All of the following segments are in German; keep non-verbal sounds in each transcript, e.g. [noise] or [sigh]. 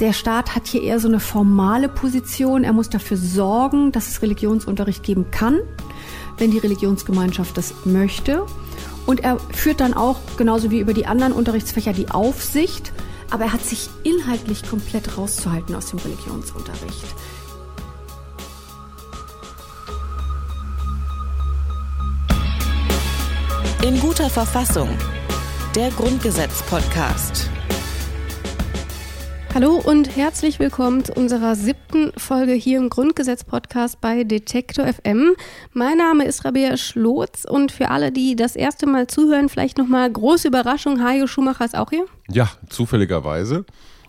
Der Staat hat hier eher so eine formale Position. Er muss dafür sorgen, dass es Religionsunterricht geben kann, wenn die Religionsgemeinschaft das möchte. Und er führt dann auch, genauso wie über die anderen Unterrichtsfächer, die Aufsicht. Aber er hat sich inhaltlich komplett rauszuhalten aus dem Religionsunterricht. In guter Verfassung. Der Grundgesetz-Podcast. Hallo und herzlich willkommen zu unserer siebten Folge hier im Grundgesetz-Podcast bei Detektor FM. Mein Name ist Rabea Schlotz und für alle, die das erste Mal zuhören, vielleicht nochmal große Überraschung, Hajo Schumacher ist auch hier. Ja, zufälligerweise.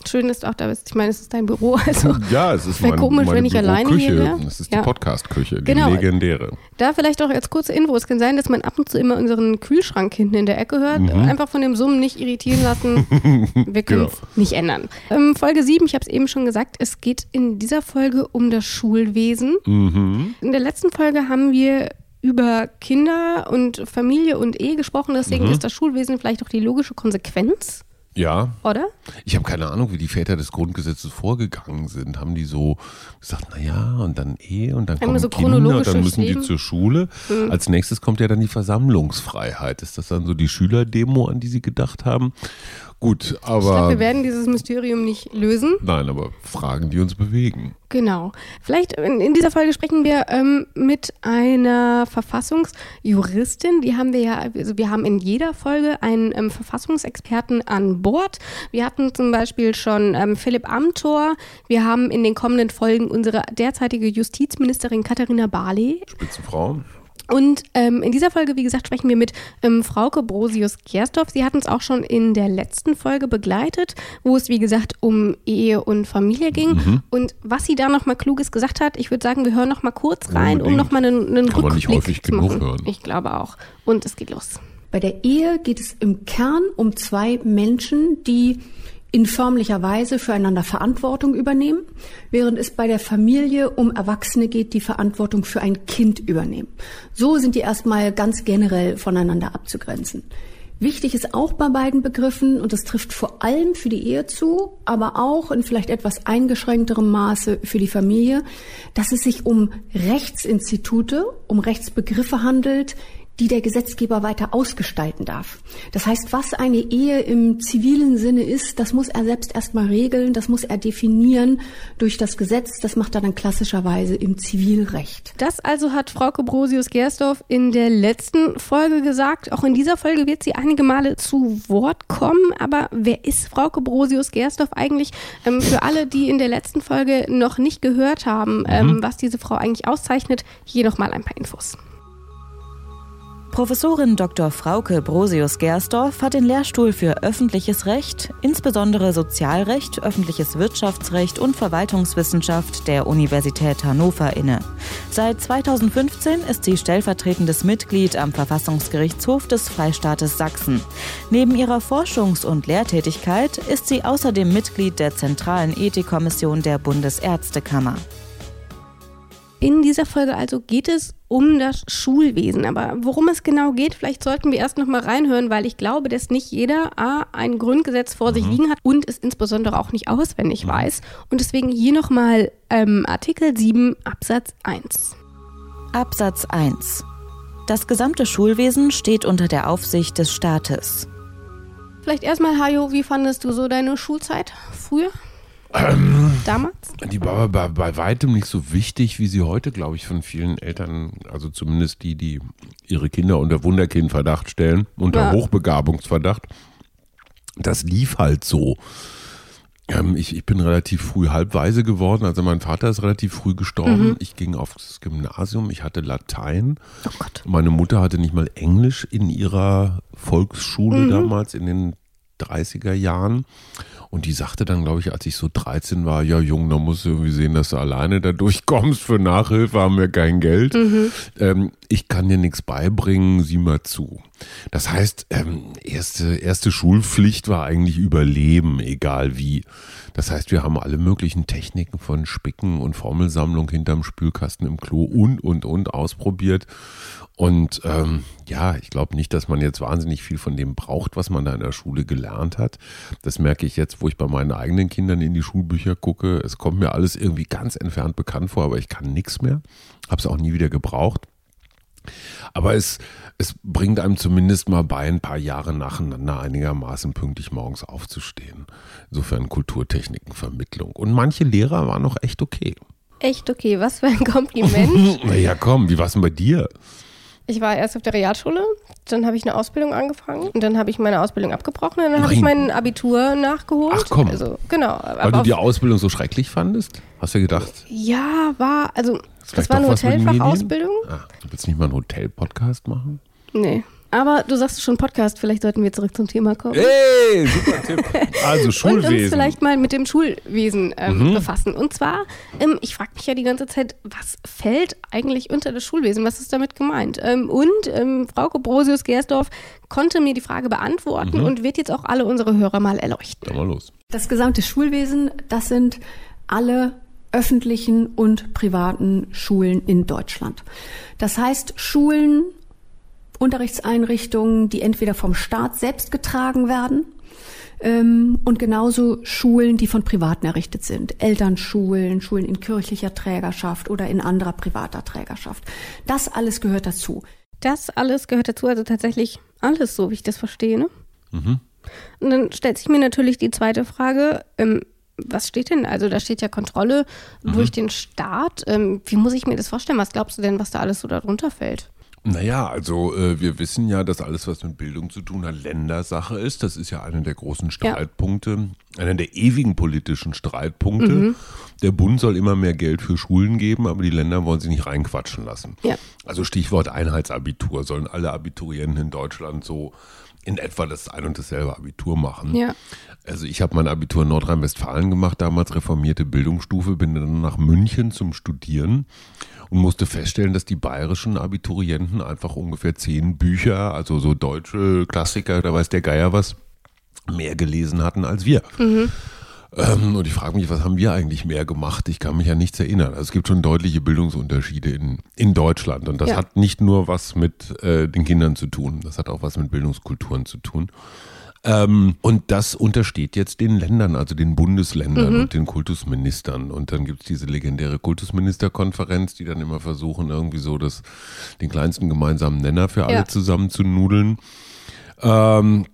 Schön, dass du auch da bist. Ich meine, es ist dein Büro. [laughs] Also ja, es ist mein, komisch, meine wenn ich alleine hier Büroküche. wäre. Das ist die Ja. Podcast-Küche, die Genau. legendäre. Da vielleicht auch als kurze Info. Es kann sein, dass man ab und zu immer unseren Kühlschrank hinten in der Ecke hört. Mhm. Einfach von dem Summen nicht irritieren lassen. [laughs] Wir können es Genau. nicht ändern. Ähm, Folge 7, ich habe es eben schon gesagt, es geht in dieser Folge um das Schulwesen. Mhm. In der letzten Folge haben wir über Kinder und Familie und Ehe gesprochen. Deswegen Mhm. ist das Schulwesen vielleicht auch die logische Konsequenz, Ja, oder? ich habe keine Ahnung, wie die Väter des Grundgesetzes vorgegangen sind. Haben die so gesagt, naja, und dann Ehe und dann Haben kommen so Kinder und dann müssen die zur Schule. Mhm. Als nächstes kommt ja dann die Versammlungsfreiheit. Ist das dann so die Schülerdemo, an die sie gedacht haben? Gut, Ich glaube, aber wir werden dieses Mysterium nicht lösen. nein, aber Fragen, die uns bewegen. Genau. Vielleicht in, in dieser Folge sprechen wir ähm, mit einer Verfassungsjuristin. Die haben wir ja, also wir haben in jeder Folge einen ähm, Verfassungsexperten an Bord. Wir hatten zum Beispiel schon ähm, Philipp Amthor. Wir haben in den kommenden Folgen unsere derzeitige Justizministerin Katharina Barley. Spitzenfrau. Und ähm, in dieser Folge, wie gesagt, sprechen wir mit ähm, Frauke Brosius-Gersdorf. Sie hat uns auch schon in der letzten Folge begleitet, wo es, wie gesagt, um Ehe und Familie ging. Mhm. Und was sie da nochmal Kluges gesagt hat, ich würde sagen, wir hören nochmal kurz rein, um Unbedingt. nochmal einen, einen Kann man nicht Rückblick häufig zu genug machen. hören. Ich glaube auch. Und es geht los. Bei der Ehe geht es im Kern um zwei Menschen, die in förmlicher Weise füreinander Verantwortung übernehmen, während es bei der Familie um Erwachsene geht, die Verantwortung für ein Kind übernehmen. So sind die erstmal ganz generell voneinander abzugrenzen. Wichtig ist auch bei beiden Begriffen, und das trifft vor allem für die Ehe zu, aber auch in vielleicht etwas eingeschränkterem Maße für die Familie, dass es sich um Rechtsinstitute, um Rechtsbegriffe handelt, die der Gesetzgeber weiter ausgestalten darf. Das heißt, was eine Ehe im zivilen Sinne ist, das muss er selbst erstmal regeln, das muss er definieren durch das Gesetz, das macht er dann klassischerweise im Zivilrecht. Das also hat Frauke Brosius-Gersdorf in der letzten Folge gesagt. Auch in dieser Folge wird sie einige Male zu Wort kommen. Aber wer ist Frauke Brosius-Gersdorf eigentlich? Ähm, für alle, die in der letzten Folge noch nicht gehört haben, ähm, was diese Frau eigentlich auszeichnet, hier nochmal ein paar Infos. Professorin Dr. Frauke Brosius-Gersdorf hat den Lehrstuhl für öffentliches Recht, insbesondere Sozialrecht, öffentliches Wirtschaftsrecht und Verwaltungswissenschaft der Universität Hannover inne. Seit 2015 ist sie stellvertretendes Mitglied am Verfassungsgerichtshof des Freistaates Sachsen. Neben ihrer Forschungs- und Lehrtätigkeit ist sie außerdem Mitglied der Zentralen Ethikkommission der Bundesärztekammer. In dieser Folge also geht es um das Schulwesen. Aber worum es genau geht, vielleicht sollten wir erst noch mal reinhören, weil ich glaube, dass nicht jeder A, ein Grundgesetz vor sich liegen hat und es insbesondere auch nicht auswendig weiß. Und deswegen hier noch mal ähm, Artikel 7 Absatz 1. Absatz 1. Das gesamte Schulwesen steht unter der Aufsicht des Staates. Vielleicht erstmal, Hajo, wie fandest du so deine Schulzeit früher? Damals? Die war bei, bei weitem nicht so wichtig, wie sie heute, glaube ich, von vielen Eltern, also zumindest die, die ihre Kinder unter Wunderkindverdacht stellen, unter Ja. Hochbegabungsverdacht. Das lief halt so. Ähm, ich, ich bin relativ früh halbweise geworden, also mein Vater ist relativ früh gestorben. Ich ging aufs Gymnasium, ich hatte Latein. Oh Gott. Meine Mutter hatte nicht mal Englisch in ihrer Volksschule damals in den 30er Jahren. Und die sagte dann, glaube ich, als ich so 13 war, ja Jung, da musst du irgendwie sehen, dass du alleine da durchkommst. Für Nachhilfe haben wir kein Geld. Ähm, ich kann dir nichts beibringen, sieh mal zu. Das heißt, ähm, erste, erste Schulpflicht war eigentlich Überleben, egal wie. Das heißt, wir haben alle möglichen Techniken von Spicken und Formelsammlung hinterm Spülkasten im Klo und, und, und ausprobiert. Und ähm, ja, ich glaube nicht, dass man jetzt wahnsinnig viel von dem braucht, was man da in der Schule gelernt hat. Das merke ich jetzt, wo ich bei meinen eigenen Kindern in die Schulbücher gucke. Es kommt mir alles irgendwie ganz entfernt bekannt vor, aber ich kann nichts mehr. Habe es auch nie wieder gebraucht. Aber es, es bringt einem zumindest mal bei, ein paar Jahre nacheinander einigermaßen pünktlich morgens aufzustehen. Insofern Kulturtechnikenvermittlung. Und manche Lehrer waren noch echt okay. Echt okay, was für ein Kompliment. [laughs] naja, komm, wie war es denn bei dir? Ich war erst auf der Realschule, dann habe ich eine Ausbildung angefangen und dann habe ich meine Ausbildung abgebrochen und dann habe ich mein Abitur nachgeholt. Ach komm. Also, genau. Weil du die Ausbildung so schrecklich fandest? Hast du gedacht? Ja, war, also das war eine Hotelfachausbildung. Ah, du willst nicht mal einen Hotel-Podcast machen? Nee. Aber du sagst schon Podcast, vielleicht sollten wir zurück zum Thema kommen. Hey, super Tipp. [laughs] Also Schulwesen. Und uns vielleicht mal mit dem Schulwesen ähm, mhm. befassen. Und zwar, ähm, ich frage mich ja die ganze Zeit, was fällt eigentlich unter das Schulwesen? Was ist damit gemeint? Ähm, und ähm, Frau Brosius Gersdorf konnte mir die Frage beantworten mhm. und wird jetzt auch alle unsere Hörer mal erleuchten. Dann mal los. Das gesamte Schulwesen, das sind alle öffentlichen und privaten Schulen in Deutschland. Das heißt, Schulen Unterrichtseinrichtungen, die entweder vom Staat selbst getragen werden ähm, und genauso Schulen, die von Privaten errichtet sind. Elternschulen, Schulen in kirchlicher Trägerschaft oder in anderer privater Trägerschaft. Das alles gehört dazu. Das alles gehört dazu, also tatsächlich alles, so wie ich das verstehe. Ne? Mhm. Und dann stellt sich mir natürlich die zweite Frage, ähm, was steht denn? Also da steht ja Kontrolle mhm. durch den Staat. Ähm, wie muss ich mir das vorstellen? Was glaubst du denn, was da alles so darunter fällt? Naja, also äh, wir wissen ja, dass alles, was mit Bildung zu tun hat, Ländersache ist. Das ist ja einer der großen Streitpunkte, ja. einer der ewigen politischen Streitpunkte. Mhm. Der Bund soll immer mehr Geld für Schulen geben, aber die Länder wollen sie nicht reinquatschen lassen. Ja. Also Stichwort Einheitsabitur. Sollen alle Abiturienten in Deutschland so in etwa das ein und dasselbe Abitur machen. Ja. Also ich habe mein Abitur in Nordrhein-Westfalen gemacht, damals reformierte Bildungsstufe, bin dann nach München zum Studieren und musste feststellen, dass die bayerischen Abiturienten einfach ungefähr zehn Bücher, also so deutsche Klassiker, da weiß der Geier was, mehr gelesen hatten als wir. Mhm. Ähm, und ich frage mich, was haben wir eigentlich mehr gemacht? Ich kann mich an nichts erinnern. Also es gibt schon deutliche Bildungsunterschiede in, in Deutschland. Und das ja. hat nicht nur was mit äh, den Kindern zu tun, das hat auch was mit Bildungskulturen zu tun. Ähm, und das untersteht jetzt den Ländern, also den Bundesländern mhm. und den Kultusministern. Und dann gibt es diese legendäre Kultusministerkonferenz, die dann immer versuchen, irgendwie so das, den kleinsten gemeinsamen Nenner für alle ja. zusammen zu nudeln. Ähm,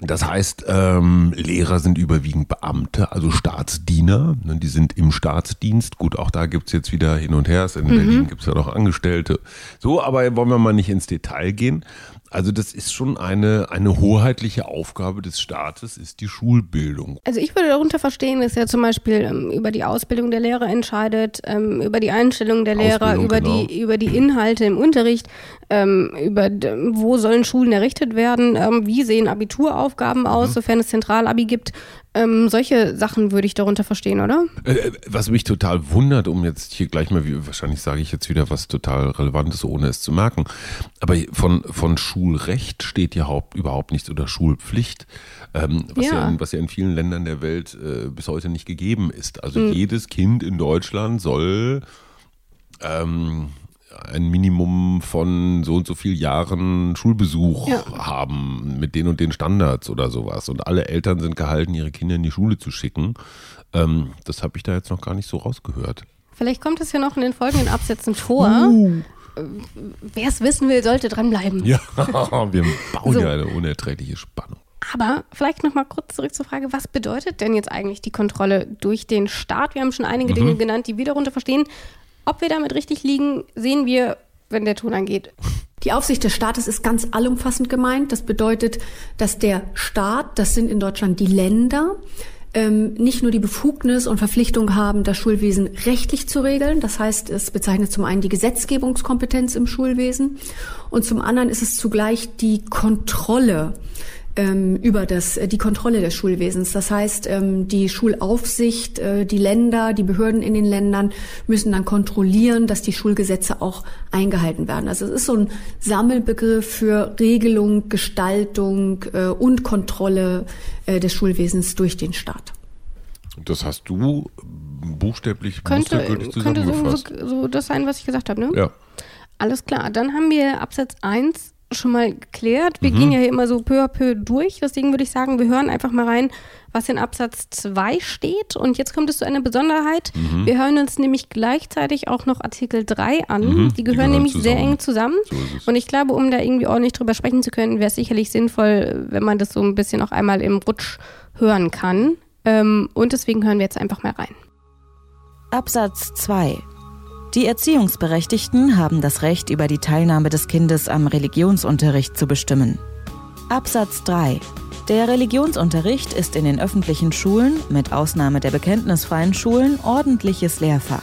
das heißt, ähm, Lehrer sind überwiegend Beamte, also Staatsdiener. Ne, die sind im Staatsdienst. Gut, auch da gibt's jetzt wieder hin und her. In mhm. Berlin gibt's ja noch Angestellte. So, aber wollen wir mal nicht ins Detail gehen. Also das ist schon eine, eine hoheitliche Aufgabe des Staates, ist die Schulbildung. Also ich würde darunter verstehen, dass er zum Beispiel ähm, über die Ausbildung der Lehrer entscheidet, ähm, über die Einstellung der Lehrer, Ausbildung, über, genau. die, über die Inhalte im Unterricht, ähm, über wo sollen Schulen errichtet werden, ähm, wie sehen Abituraufgaben aus, mhm. sofern es Zentralabi gibt. Ähm, solche Sachen würde ich darunter verstehen, oder? Äh, äh, was mich total wundert, um jetzt hier gleich mal, wahrscheinlich sage ich jetzt wieder was total Relevantes, ohne es zu merken, aber von, von Schulrecht steht ja haupt, überhaupt nichts oder Schulpflicht, ähm, was, ja. ja in, was ja in vielen Ländern der Welt äh, bis heute nicht gegeben ist. Also hm. jedes Kind in Deutschland soll ähm, ein Minimum von so und so viel Jahren Schulbesuch ja. haben mit den und den Standards oder sowas. Und alle Eltern sind gehalten, ihre Kinder in die Schule zu schicken. Ähm, das habe ich da jetzt noch gar nicht so rausgehört. Vielleicht kommt es ja noch in den folgenden Absätzen vor. Uh. Wer es wissen will, sollte dranbleiben. Ja, [laughs] wir bauen so. ja eine unerträgliche Spannung. Aber vielleicht noch mal kurz zurück zur Frage, was bedeutet denn jetzt eigentlich die Kontrolle durch den Staat? Wir haben schon einige mhm. Dinge genannt, die wir darunter verstehen. Ob wir damit richtig liegen, sehen wir, wenn der Ton angeht. Die Aufsicht des Staates ist ganz allumfassend gemeint. Das bedeutet, dass der Staat, das sind in Deutschland die Länder, ähm, nicht nur die Befugnis und Verpflichtung haben, das Schulwesen rechtlich zu regeln. Das heißt, es bezeichnet zum einen die Gesetzgebungskompetenz im Schulwesen und zum anderen ist es zugleich die Kontrolle ähm, über das, äh, die Kontrolle des Schulwesens. Das heißt, ähm, die Schulaufsicht, äh, die Länder, die Behörden in den Ländern müssen dann kontrollieren, dass die Schulgesetze auch eingehalten werden. Also es ist so ein Sammelbegriff für Regelung, Gestaltung äh, und Kontrolle äh, des Schulwesens durch den Staat. Das hast du buchstäblich könnte, könnte so, so das sein, was ich gesagt habe, ne? Ja. Alles klar. Dann haben wir Absatz 1 schon mal geklärt. Wir mhm. gehen ja hier immer so peu à peu durch. Deswegen würde ich sagen, wir hören einfach mal rein, was in Absatz 2 steht. Und jetzt kommt es zu einer Besonderheit. Mhm. Wir hören uns nämlich gleichzeitig auch noch Artikel 3 an. Mhm. Die, gehören Die, gehören nämlich zusammen. sehr eng zusammen. So und ich glaube, um da irgendwie ordentlich drüber sprechen zu können, wäre es sicherlich sinnvoll, wenn man das so ein bisschen auch einmal im Rutsch hören kann. Ähm, und deswegen hören wir jetzt einfach mal rein. Absatz 2 die Erziehungsberechtigten haben das Recht, über die Teilnahme des Kindes am Religionsunterricht zu bestimmen. Absatz 3. Der Religionsunterricht ist in den öffentlichen Schulen, mit Ausnahme der bekenntnisfreien Schulen, ordentliches Lehrfach.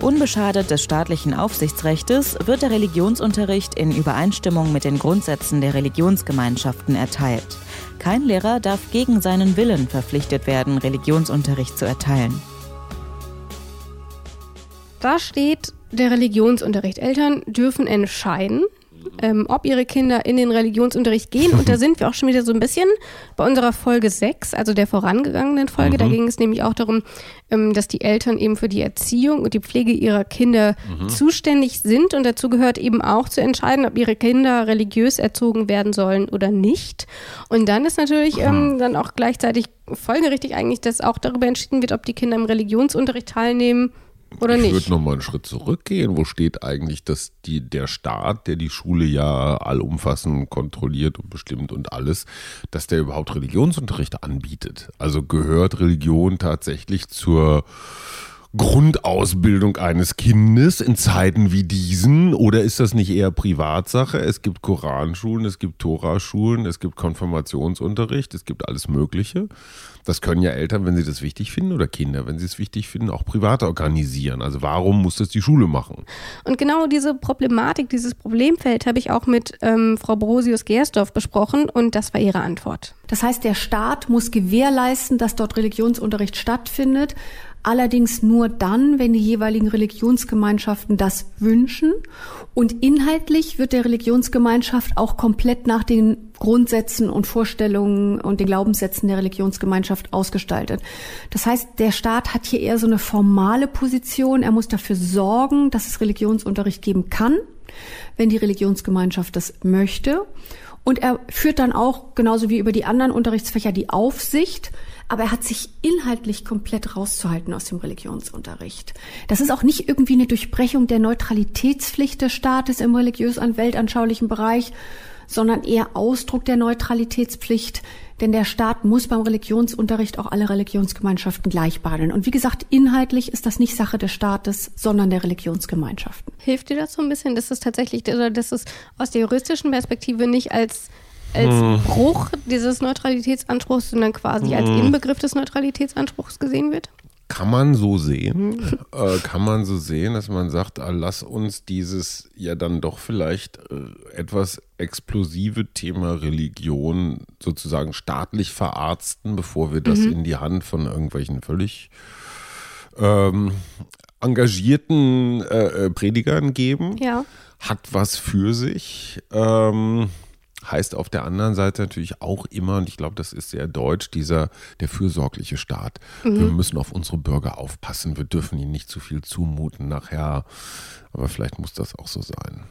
Unbeschadet des staatlichen Aufsichtsrechtes wird der Religionsunterricht in Übereinstimmung mit den Grundsätzen der Religionsgemeinschaften erteilt. Kein Lehrer darf gegen seinen Willen verpflichtet werden, Religionsunterricht zu erteilen. Da steht der Religionsunterricht. Eltern dürfen entscheiden, ähm, ob ihre Kinder in den Religionsunterricht gehen. Und da sind wir auch schon wieder so ein bisschen bei unserer Folge 6, also der vorangegangenen Folge. Mhm. Da ging es nämlich auch darum, ähm, dass die Eltern eben für die Erziehung und die Pflege ihrer Kinder mhm. zuständig sind. Und dazu gehört eben auch zu entscheiden, ob ihre Kinder religiös erzogen werden sollen oder nicht. Und dann ist natürlich ähm, dann auch gleichzeitig folgerichtig eigentlich, dass auch darüber entschieden wird, ob die Kinder im Religionsunterricht teilnehmen oder ich nicht? Ich würde nochmal einen Schritt zurückgehen. Wo steht eigentlich, dass die, der Staat, der die Schule ja allumfassend kontrolliert und bestimmt und alles, dass der überhaupt Religionsunterricht anbietet? Also gehört Religion tatsächlich zur Grundausbildung eines Kindes in Zeiten wie diesen? Oder ist das nicht eher Privatsache? Es gibt Koranschulen, es gibt Toraschulen, es gibt Konfirmationsunterricht, es gibt alles Mögliche. Das können ja Eltern, wenn sie das wichtig finden, oder Kinder, wenn sie es wichtig finden, auch privat organisieren. Also warum muss das die Schule machen? Und genau diese Problematik, dieses Problemfeld habe ich auch mit ähm, Frau Brosius-Gersdorf besprochen und das war ihre Antwort. Das heißt, der Staat muss gewährleisten, dass dort Religionsunterricht stattfindet allerdings nur dann, wenn die jeweiligen Religionsgemeinschaften das wünschen. Und inhaltlich wird der Religionsgemeinschaft auch komplett nach den Grundsätzen und Vorstellungen und den Glaubenssätzen der Religionsgemeinschaft ausgestaltet. Das heißt, der Staat hat hier eher so eine formale Position. Er muss dafür sorgen, dass es Religionsunterricht geben kann, wenn die Religionsgemeinschaft das möchte. Und er führt dann auch, genauso wie über die anderen Unterrichtsfächer, die Aufsicht aber er hat sich inhaltlich komplett rauszuhalten aus dem Religionsunterricht. Das ist auch nicht irgendwie eine Durchbrechung der Neutralitätspflicht des Staates im religiös- und weltanschaulichen Bereich, sondern eher Ausdruck der Neutralitätspflicht, denn der Staat muss beim Religionsunterricht auch alle Religionsgemeinschaften gleich behandeln. Und wie gesagt, inhaltlich ist das nicht Sache des Staates, sondern der Religionsgemeinschaften. Hilft dir das so ein bisschen, dass es tatsächlich, dass es aus der juristischen Perspektive nicht als als hm. Bruch dieses Neutralitätsanspruchs, sondern quasi hm. als Inbegriff des Neutralitätsanspruchs gesehen wird? Kann man so sehen, äh, kann man so sehen, dass man sagt, ah, lass uns dieses ja dann doch vielleicht äh, etwas explosive Thema Religion sozusagen staatlich verarzten, bevor wir das mhm. in die Hand von irgendwelchen völlig ähm, engagierten äh, äh Predigern geben. Ja. Hat was für sich. Ähm, heißt auf der anderen Seite natürlich auch immer, und ich glaube, das ist sehr deutsch, dieser der fürsorgliche Staat. Mhm. Wir müssen auf unsere Bürger aufpassen, wir dürfen ihnen nicht zu viel zumuten nachher. Aber vielleicht muss das auch so sein.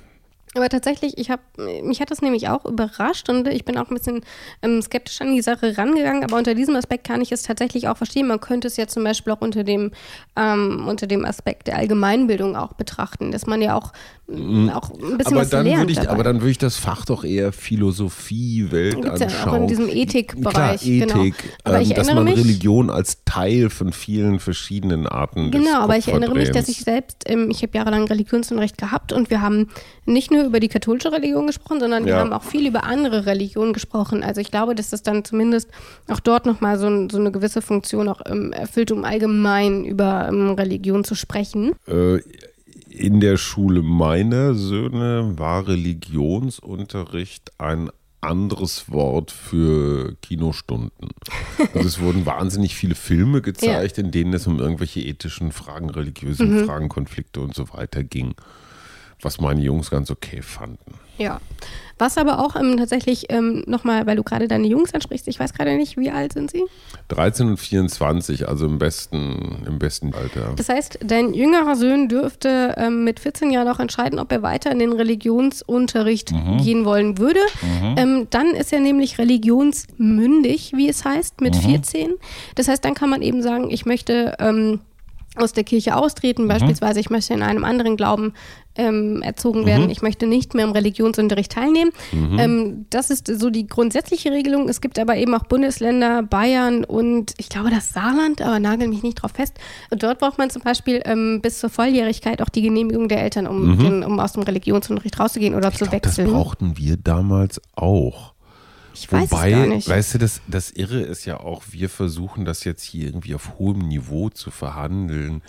Aber tatsächlich, ich habe, mich hat das nämlich auch überrascht und ich bin auch ein bisschen ähm, skeptisch an die Sache rangegangen. Aber unter diesem Aspekt kann ich es tatsächlich auch verstehen. Man könnte es ja zum Beispiel auch unter dem, ähm, unter dem Aspekt der Allgemeinbildung auch betrachten, dass man ja auch, mm, auch ein bisschen aber was dann lernt. Ich, aber dann würde ich das Fach doch eher Philosophie, Weltanschauung. Ja auch in diesem Ethikbereich. Klar, genau. Ethik, genau. ähm, dass man mich, Religion als Teil von vielen verschiedenen Arten Genau, aber ich erinnere mich, dass ich selbst, ähm, ich habe jahrelang Religionsunterricht gehabt und wir haben nicht nur über die katholische Religion gesprochen, sondern wir haben auch viel über andere Religionen gesprochen. Also ich glaube, dass das dann zumindest auch dort nochmal so, so eine gewisse Funktion auch ähm, erfüllt, um allgemein über ähm, Religion zu sprechen. Äh, in der Schule meiner Söhne war Religionsunterricht ein anderes Wort für Kinostunden. Also es wurden wahnsinnig viele Filme gezeigt, ja. in denen es um irgendwelche ethischen Fragen, religiösen mhm. Fragen, Konflikte und so weiter ging. Was meine Jungs ganz okay fanden. Ja. Was aber auch ähm, tatsächlich ähm, nochmal, weil du gerade deine Jungs ansprichst, ich weiß gerade nicht, wie alt sind sie? 13 und 24, also im besten, im besten Alter. Das heißt, dein jüngerer Sohn dürfte ähm, mit 14 Jahren auch entscheiden, ob er weiter in den Religionsunterricht mhm. gehen wollen würde. Mhm. Ähm, dann ist er nämlich religionsmündig, wie es heißt, mit mhm. 14. Das heißt, dann kann man eben sagen, ich möchte ähm, aus der Kirche austreten, mhm. beispielsweise ich möchte in einem anderen Glauben ähm, erzogen werden, mhm. ich möchte nicht mehr im Religionsunterricht teilnehmen. Mhm. Ähm, das ist so die grundsätzliche Regelung. Es gibt aber eben auch Bundesländer, Bayern und ich glaube das Saarland, aber nagel mich nicht drauf fest. Und dort braucht man zum Beispiel ähm, bis zur Volljährigkeit auch die Genehmigung der Eltern, um, mhm. den, um aus dem Religionsunterricht rauszugehen oder ich zu glaub, wechseln. Das brauchten wir damals auch. Ich weiß Wobei, es gar nicht. weißt du, das, das Irre ist ja auch, wir versuchen das jetzt hier irgendwie auf hohem Niveau zu verhandeln.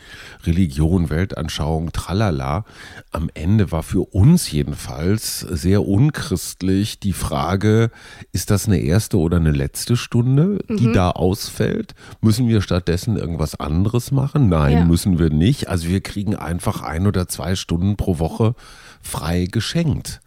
Religion, Weltanschauung, tralala. Am Ende war für uns jedenfalls sehr unchristlich die Frage, ist das eine erste oder eine letzte Stunde, die mhm. da ausfällt? Müssen wir stattdessen irgendwas anderes machen? Nein, ja. müssen wir nicht. Also wir kriegen einfach ein oder zwei Stunden pro Woche frei geschenkt.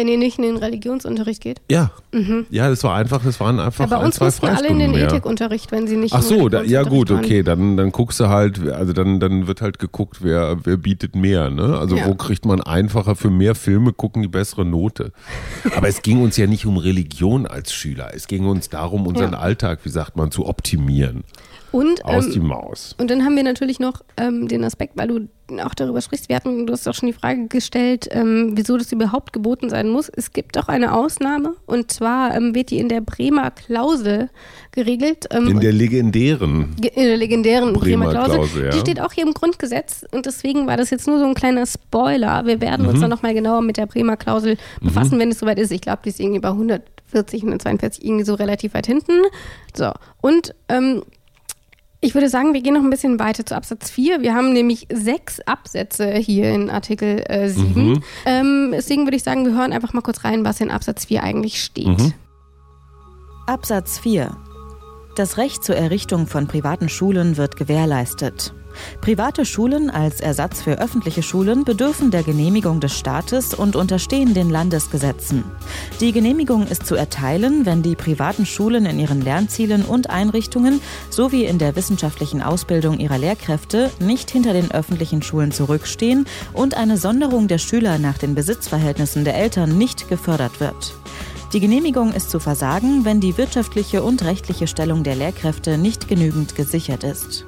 Wenn ihr nicht in den Religionsunterricht geht? Ja. Mhm. Ja, das war einfach, das waren einfach Aber bei uns mussten alle in den Ethikunterricht, wenn sie nicht Ach so, da, ja gut, waren. okay, dann, dann guckst du halt, also dann, dann wird halt geguckt, wer, wer bietet mehr, ne? Also ja. wo kriegt man einfacher für mehr Filme gucken die bessere Note. [laughs] Aber es ging uns ja nicht um Religion als Schüler, es ging uns darum, unseren ja. Alltag, wie sagt man, zu optimieren. Und, Aus ähm, die Maus. Und dann haben wir natürlich noch ähm, den Aspekt, weil du auch darüber sprichst, wir hatten, du hast auch schon die Frage gestellt, ähm, wieso das überhaupt geboten sein muss. Es gibt auch eine Ausnahme und zwar ähm, wird die in der Bremer Klausel geregelt. Ähm, in der legendären. In der legendären Bremer, Bremer Klausel. Klausel ja. Die steht auch hier im Grundgesetz und deswegen war das jetzt nur so ein kleiner Spoiler. Wir werden mhm. uns dann nochmal genauer mit der Bremer Klausel befassen, mhm. wenn es soweit ist. Ich glaube, die ist irgendwie bei 140, 142 irgendwie so relativ weit hinten. So, und ähm, ich würde sagen, wir gehen noch ein bisschen weiter zu Absatz 4. Wir haben nämlich sechs Absätze hier in Artikel äh, 7. Mhm. Ähm, deswegen würde ich sagen, wir hören einfach mal kurz rein, was in Absatz 4 eigentlich steht. Mhm. Absatz 4. Das Recht zur Errichtung von privaten Schulen wird gewährleistet. Private Schulen als Ersatz für öffentliche Schulen bedürfen der Genehmigung des Staates und unterstehen den Landesgesetzen. Die Genehmigung ist zu erteilen, wenn die privaten Schulen in ihren Lernzielen und Einrichtungen sowie in der wissenschaftlichen Ausbildung ihrer Lehrkräfte nicht hinter den öffentlichen Schulen zurückstehen und eine Sonderung der Schüler nach den Besitzverhältnissen der Eltern nicht gefördert wird. Die Genehmigung ist zu versagen, wenn die wirtschaftliche und rechtliche Stellung der Lehrkräfte nicht genügend gesichert ist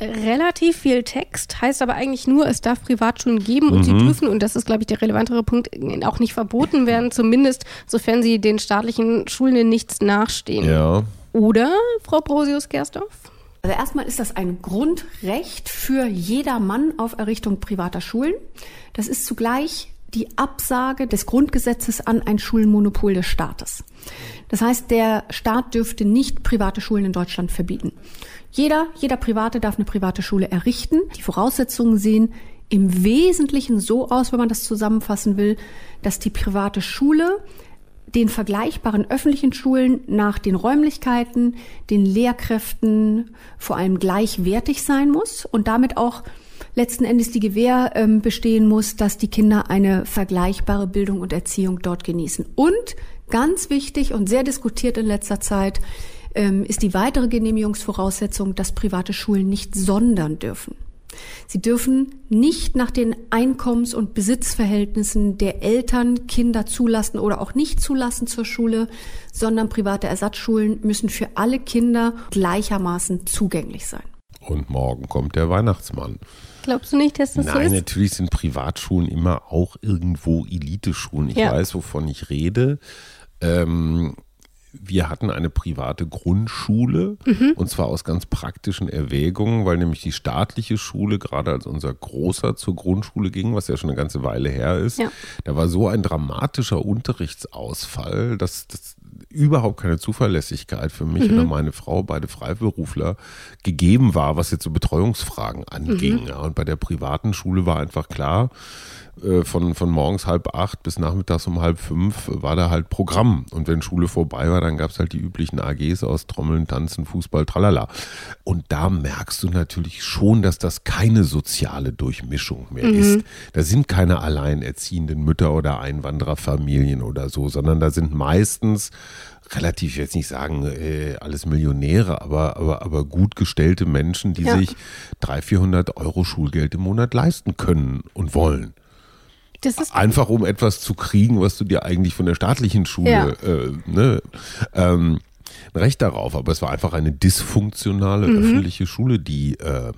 relativ viel Text, heißt aber eigentlich nur, es darf Privatschulen geben und mhm. sie dürfen, und das ist, glaube ich, der relevantere Punkt, auch nicht verboten werden, zumindest sofern sie den staatlichen Schulen in nichts nachstehen. Ja. Oder, Frau Brosius-Gersdorf? Also erstmal ist das ein Grundrecht für jeder Mann auf Errichtung privater Schulen. Das ist zugleich die Absage des Grundgesetzes an ein Schulmonopol des Staates. Das heißt, der Staat dürfte nicht private Schulen in Deutschland verbieten. Jeder, jeder Private darf eine private Schule errichten. Die Voraussetzungen sehen im Wesentlichen so aus, wenn man das zusammenfassen will, dass die private Schule den vergleichbaren öffentlichen Schulen nach den Räumlichkeiten, den Lehrkräften vor allem gleichwertig sein muss und damit auch letzten Endes die Gewähr ähm, bestehen muss, dass die Kinder eine vergleichbare Bildung und Erziehung dort genießen. Und ganz wichtig und sehr diskutiert in letzter Zeit, ist die weitere Genehmigungsvoraussetzung, dass private Schulen nicht sondern dürfen. Sie dürfen nicht nach den Einkommens- und Besitzverhältnissen der Eltern Kinder zulassen oder auch nicht zulassen zur Schule, sondern private Ersatzschulen müssen für alle Kinder gleichermaßen zugänglich sein. Und morgen kommt der Weihnachtsmann. Glaubst du nicht, dass das Nein, so ist? Nein, natürlich sind Privatschulen immer auch irgendwo Eliteschulen. Ich ja. weiß, wovon ich rede. Ähm, wir hatten eine private Grundschule mhm. und zwar aus ganz praktischen Erwägungen, weil nämlich die staatliche Schule, gerade als unser Großer zur Grundschule ging, was ja schon eine ganze Weile her ist, ja. da war so ein dramatischer Unterrichtsausfall, dass, dass überhaupt keine Zuverlässigkeit für mich mhm. oder meine Frau, beide Freiberufler, gegeben war, was jetzt so Betreuungsfragen anging. Mhm. Ja, und bei der privaten Schule war einfach klar, äh, von, von morgens halb acht bis nachmittags um halb fünf war da halt Programm. Und wenn Schule vorbei war, dann gab es halt die üblichen AGs aus Trommeln, Tanzen, Fußball, tralala. Und da merkst du natürlich schon, dass das keine soziale Durchmischung mehr mhm. ist. Da sind keine alleinerziehenden Mütter oder Einwandererfamilien oder so, sondern da sind meistens relativ, jetzt nicht sagen, äh, alles Millionäre, aber, aber, aber gut gestellte Menschen, die ja. sich 300, 400 Euro Schulgeld im Monat leisten können und wollen. Einfach um etwas zu kriegen, was du dir eigentlich von der staatlichen Schule, ja. äh, ne, ähm, Recht darauf. Aber es war einfach eine dysfunktionale mhm. öffentliche Schule, die äh,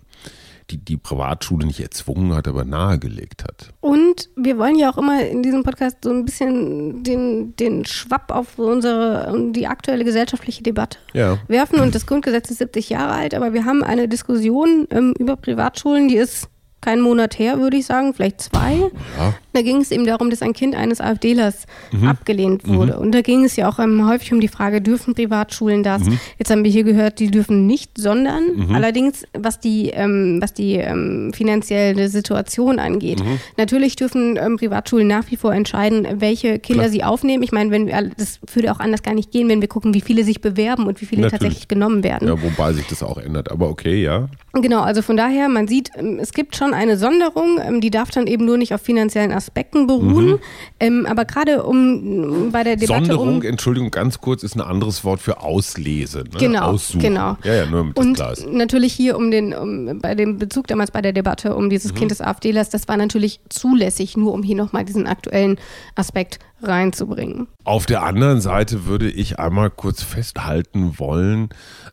die, die Privatschule nicht erzwungen hat, aber nahegelegt hat. Und wir wollen ja auch immer in diesem Podcast so ein bisschen den, den Schwapp auf unsere, die aktuelle gesellschaftliche Debatte ja. werfen. Und das Grundgesetz ist 70 Jahre alt, aber wir haben eine Diskussion ähm, über Privatschulen, die ist keinen Monat her, würde ich sagen, vielleicht zwei. Ja. Da ging es eben darum, dass ein Kind eines AfDlers mhm. abgelehnt wurde. Mhm. Und da ging es ja auch ähm, häufig um die Frage, dürfen Privatschulen das? Mhm. Jetzt haben wir hier gehört, die dürfen nicht, sondern mhm. allerdings, was die, ähm, was die ähm, finanzielle Situation angeht. Mhm. Natürlich dürfen ähm, Privatschulen nach wie vor entscheiden, welche Kinder Klar. sie aufnehmen. Ich meine, wenn wir, das würde auch anders gar nicht gehen, wenn wir gucken, wie viele sich bewerben und wie viele Natürlich. tatsächlich genommen werden. Ja, wobei sich das auch ändert. Aber okay, ja. Genau, also von daher, man sieht, ähm, es gibt schon eine Sonderung, die darf dann eben nur nicht auf finanziellen Aspekten beruhen. Mhm. Ähm, aber gerade um bei der Debatte. Sonderung, um, Entschuldigung, ganz kurz, ist ein anderes Wort für Auslese. Ne? Genau. Aussuchen. genau. Ja, ja, nur damit Und das klar ist. natürlich hier um den, um, bei dem Bezug damals bei der Debatte um dieses mhm. Kind des AfDlers, das war natürlich zulässig, nur um hier nochmal diesen aktuellen Aspekt reinzubringen. Auf der anderen Seite würde ich einmal kurz festhalten wollen,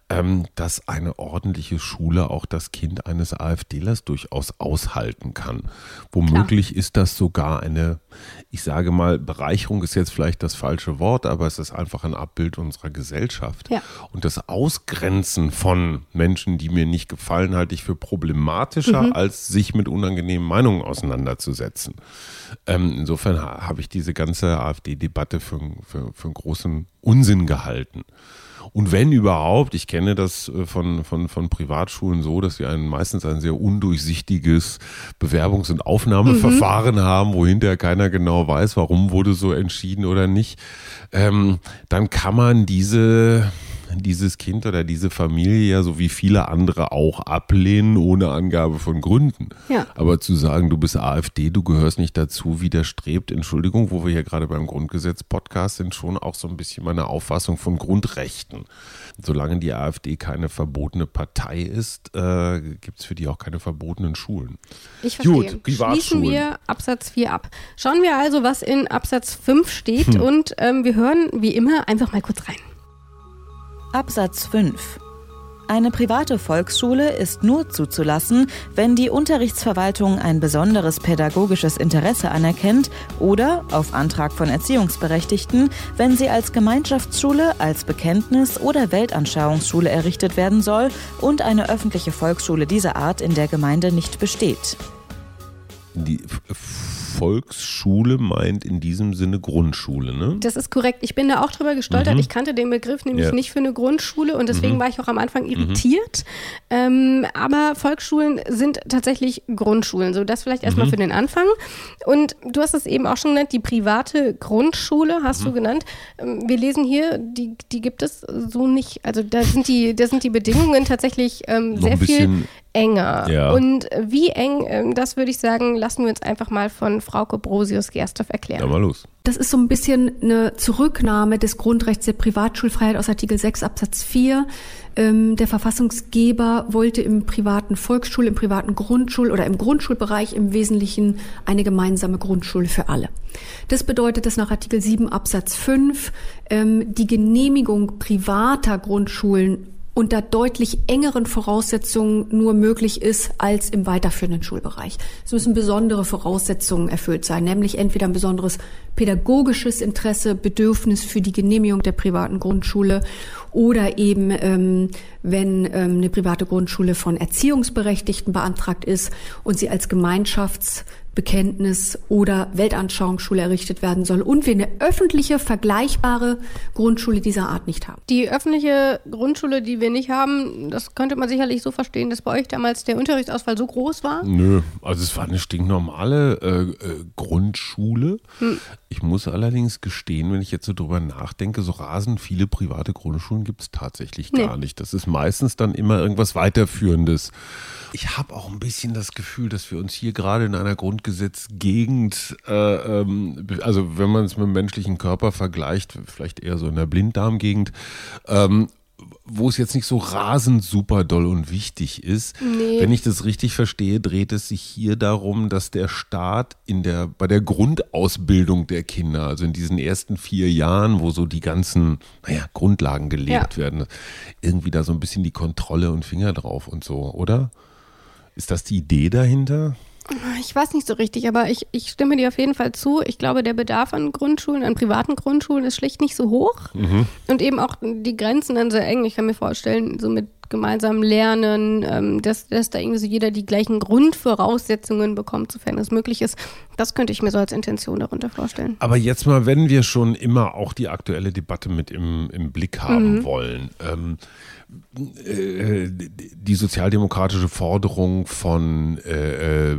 ähm, dass eine ordentliche Schule auch das Kind eines AfDlers durchaus aushalten kann. Womöglich Klar. ist das sogar eine, ich sage mal, Bereicherung ist jetzt vielleicht das falsche Wort, aber es ist einfach ein Abbild unserer Gesellschaft. Ja. Und das Ausgrenzen von Menschen, die mir nicht gefallen, halte ich für problematischer, mhm. als sich mit unangenehmen Meinungen auseinanderzusetzen. Ähm, insofern habe ich diese ganze AfD-Debatte für, für, für einen großen Unsinn gehalten. Und wenn überhaupt, ich kenne das äh, von, von, von Privatschulen so, dass sie ein, meistens ein sehr undurchsichtiges Bewerbungs- und Aufnahmeverfahren mhm. haben, wo hinterher keiner genau weiß, warum wurde so entschieden oder nicht, ähm, dann kann man diese dieses Kind oder diese Familie ja so wie viele andere auch ablehnen, ohne Angabe von Gründen. Ja. Aber zu sagen, du bist AfD, du gehörst nicht dazu, widerstrebt, Entschuldigung, wo wir hier gerade beim Grundgesetz-Podcast sind, schon auch so ein bisschen meine Auffassung von Grundrechten. Solange die AfD keine verbotene Partei ist, äh, gibt es für die auch keine verbotenen Schulen. Ich verstehe. Gut, Schließen wir Absatz 4 ab. Schauen wir also, was in Absatz 5 steht hm. und ähm, wir hören wie immer einfach mal kurz rein. Absatz 5 eine private Volksschule ist nur zuzulassen, wenn die Unterrichtsverwaltung ein besonderes pädagogisches Interesse anerkennt oder, auf Antrag von Erziehungsberechtigten, wenn sie als Gemeinschaftsschule, als Bekenntnis- oder Weltanschauungsschule errichtet werden soll und eine öffentliche Volksschule dieser Art in der Gemeinde nicht besteht. Die Volksschule meint in diesem Sinne Grundschule, ne? Das ist korrekt. Ich bin da auch drüber gestolpert. Mhm. Ich kannte den Begriff nämlich ja. nicht für eine Grundschule und deswegen mhm. war ich auch am Anfang mhm. irritiert. Mhm. Ähm, aber Volksschulen sind tatsächlich Grundschulen. So, das vielleicht erstmal mhm. für den Anfang. Und du hast es eben auch schon genannt, die private Grundschule hast du mhm. genannt. Ähm, wir lesen hier, die, die gibt es so nicht. Also da sind die, da sind die Bedingungen tatsächlich ähm, sehr viel enger. Ja. Und wie eng, ähm, das würde ich sagen, lassen wir uns einfach mal von Frau Brosius-Gerstorf erklären. Ja, mal los. Das ist so ein bisschen eine Zurücknahme des Grundrechts der Privatschulfreiheit aus Artikel 6 Absatz 4. Ähm, der Verfassungsgeber wollte im privaten Volksschul-, im privaten Grundschul- oder im Grundschulbereich im Wesentlichen eine gemeinsame Grundschule für alle. Das bedeutet, dass nach Artikel 7 Absatz 5 ähm, die Genehmigung privater Grundschulen unter deutlich engeren Voraussetzungen nur möglich ist als im weiterführenden Schulbereich. Es müssen besondere Voraussetzungen erfüllt sein, nämlich entweder ein besonderes pädagogisches Interesse, Bedürfnis für die Genehmigung der privaten Grundschule oder eben, ähm, wenn ähm, eine private Grundschule von Erziehungsberechtigten beantragt ist und sie als Gemeinschafts Bekenntnis oder Weltanschauungsschule errichtet werden soll und wir eine öffentliche, vergleichbare Grundschule dieser Art nicht haben. Die öffentliche Grundschule, die wir nicht haben, das könnte man sicherlich so verstehen, dass bei euch damals der Unterrichtsausfall so groß war? Nö, also es war eine stinknormale äh, äh, Grundschule. Hm. Ich muss allerdings gestehen, wenn ich jetzt so drüber nachdenke, so rasend viele private Grundschulen gibt es tatsächlich gar nee. nicht. Das ist meistens dann immer irgendwas Weiterführendes. Ich habe auch ein bisschen das Gefühl, dass wir uns hier gerade in einer Grundgesetzgegend, äh, ähm, also wenn man es mit dem menschlichen Körper vergleicht, vielleicht eher so in der Blinddarmgegend, ähm, wo es jetzt nicht so rasend super doll und wichtig ist. Nee. Wenn ich das richtig verstehe, dreht es sich hier darum, dass der Staat in der, bei der Grundausbildung der Kinder, also in diesen ersten vier Jahren, wo so die ganzen, naja, Grundlagen gelegt ja. werden, irgendwie da so ein bisschen die Kontrolle und Finger drauf und so, oder? Ist das die Idee dahinter? Ich weiß nicht so richtig, aber ich, ich stimme dir auf jeden Fall zu. Ich glaube, der Bedarf an Grundschulen, an privaten Grundschulen ist schlicht nicht so hoch. Mhm. Und eben auch die Grenzen dann sehr eng. Ich kann mir vorstellen, so mit gemeinsamem Lernen, ähm, dass, dass da irgendwie so jeder die gleichen Grundvoraussetzungen bekommt, sofern es möglich ist. Das könnte ich mir so als Intention darunter vorstellen. Aber jetzt mal, wenn wir schon immer auch die aktuelle Debatte mit im, im Blick haben mhm. wollen. Ähm, äh, die sozialdemokratische Forderung von äh, äh,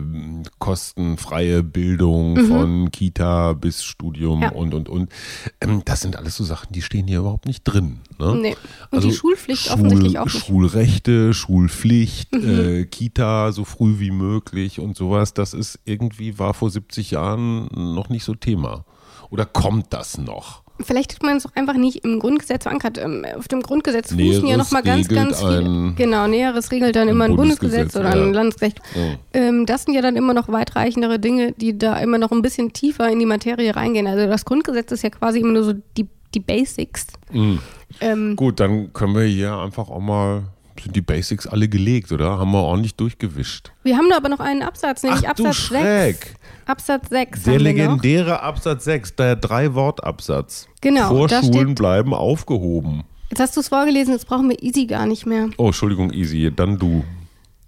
kostenfreie Bildung, mhm. von Kita bis Studium ja. und, und, und. Ähm, das sind alles so Sachen, die stehen hier überhaupt nicht drin. Ne? Nee. Und also die Schulpflicht Schul, offensichtlich auch nicht. Schulrechte, Schulpflicht, mhm. äh, Kita so früh wie möglich und sowas, das ist irgendwie, war vor 70 Jahren noch nicht so Thema. Oder kommt das noch? Vielleicht hat man es auch einfach nicht im Grundgesetz verankert. Ähm, auf dem Grundgesetz fußen Näheres ja nochmal ganz, ganz viel. Genau, Näheres regelt dann immer ein Bundesgesetz, Bundesgesetz oder ja. ein Landesrecht. Ja. das sind ja dann immer noch weitreichendere Dinge, die da immer noch ein bisschen tiefer in die Materie reingehen. Also das Grundgesetz ist ja quasi immer nur so die, die Basics. Mhm. Ähm, Gut, dann können wir hier einfach auch mal sind die Basics alle gelegt, oder? Haben wir ordentlich durchgewischt. Wir haben da aber noch einen Absatz, nämlich Ach, Absatz du 6. Absatz 6. Der legendäre Absatz 6, der Drei-Wort-Absatz. Genau. Vorschulen bleiben aufgehoben. Jetzt hast du es vorgelesen, jetzt brauchen wir Easy gar nicht mehr. Oh, Entschuldigung, Easy, dann du.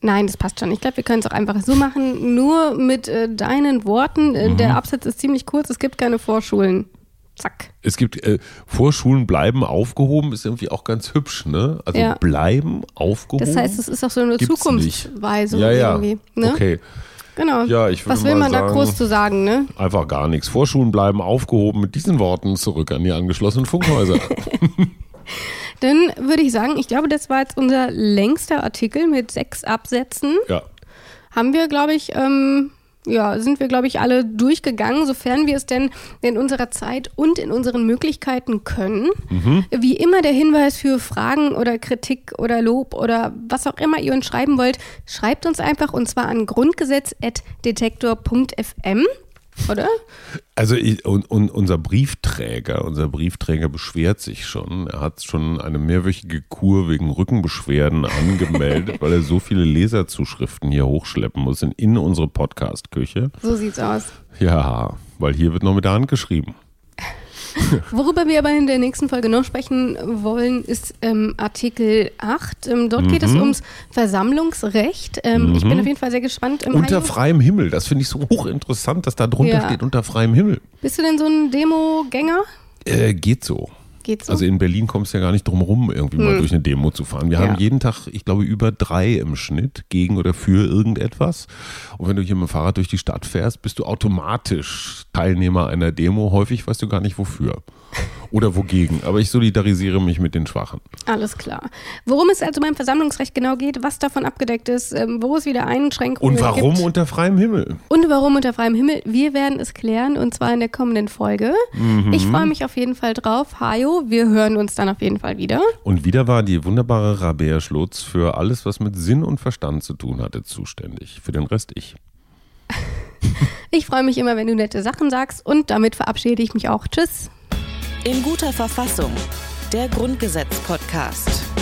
Nein, das passt schon. Ich glaube, wir können es auch einfach so machen, nur mit äh, deinen Worten. Äh, mhm. Der Absatz ist ziemlich kurz, es gibt keine Vorschulen. Zack. Es gibt äh, Vorschulen bleiben aufgehoben, ist irgendwie auch ganz hübsch, ne? Also ja. bleiben aufgehoben. Das heißt, es ist auch so eine Zukunftsweise ja, ja. irgendwie. Ne? Okay. Genau. Ja, Was will man sagen, da groß zu sagen, ne? Einfach gar nichts. Vorschulen bleiben aufgehoben. Mit diesen Worten zurück an die angeschlossenen Funkhäuser. [laughs] Dann würde ich sagen, ich glaube, das war jetzt unser längster Artikel mit sechs Absätzen. Ja. Haben wir, glaube ich, ähm, ja, sind wir, glaube ich, alle durchgegangen, sofern wir es denn in unserer Zeit und in unseren Möglichkeiten können. Mhm. Wie immer der Hinweis für Fragen oder Kritik oder Lob oder was auch immer ihr uns schreiben wollt, schreibt uns einfach und zwar an grundgesetz.detektor.fm oder? Also und, und, unser Briefträger, unser Briefträger beschwert sich schon. Er hat schon eine mehrwöchige Kur wegen Rückenbeschwerden angemeldet, [laughs] weil er so viele Leserzuschriften hier hochschleppen muss in, in unsere Podcast-Küche. So sieht's aus. Ja, weil hier wird noch mit der Hand geschrieben. [laughs] Worüber wir aber in der nächsten Folge noch sprechen wollen, ist ähm, Artikel 8. Ähm, dort mhm. geht es mhm. ums Versammlungsrecht. Ähm, mhm. Ich bin mhm. auf jeden Fall sehr gespannt. unter Hajo. freiem Himmel, das finde ich so [laughs] hochinteressant, dass da drunter ja. steht, unter freiem Himmel. Bist du denn so ein Demo-Gänger? Äh, geht so. Geht so? Also in Berlin kommst du ja gar nicht drum rum, irgendwie hm. mal durch eine Demo zu fahren. Wir ja. haben jeden Tag, ich glaube, über drei im Schnitt gegen oder für irgendetwas. Und wenn du hier mit dem Fahrrad durch die Stadt fährst, bist du automatisch Teilnehmer einer Demo. Häufig weißt du gar nicht wofür oder wogegen. Aber ich solidarisiere mich mit den Schwachen. Alles klar. Worum es also beim Versammlungsrecht genau geht, was davon abgedeckt ist, ähm, wo es wieder Einschränkungen gibt. Und warum gibt. unter freiem Himmel? Und warum unter freiem Himmel? Wir werden es klären und zwar in der kommenden Folge. Mhm. Ich freue mich auf jeden Fall drauf. Hajo, wir hören uns dann auf jeden Fall wieder. Und wieder war die wunderbare Rabea Schlotz für alles, was mit Sinn und Verstand zu tun hatte, zuständig. Für den Rest ich. [laughs] Ich freue mich immer, wenn du nette Sachen sagst und damit verabschiede ich mich auch. Tschüss. In guter Verfassung. Der Grundgesetz-Podcast.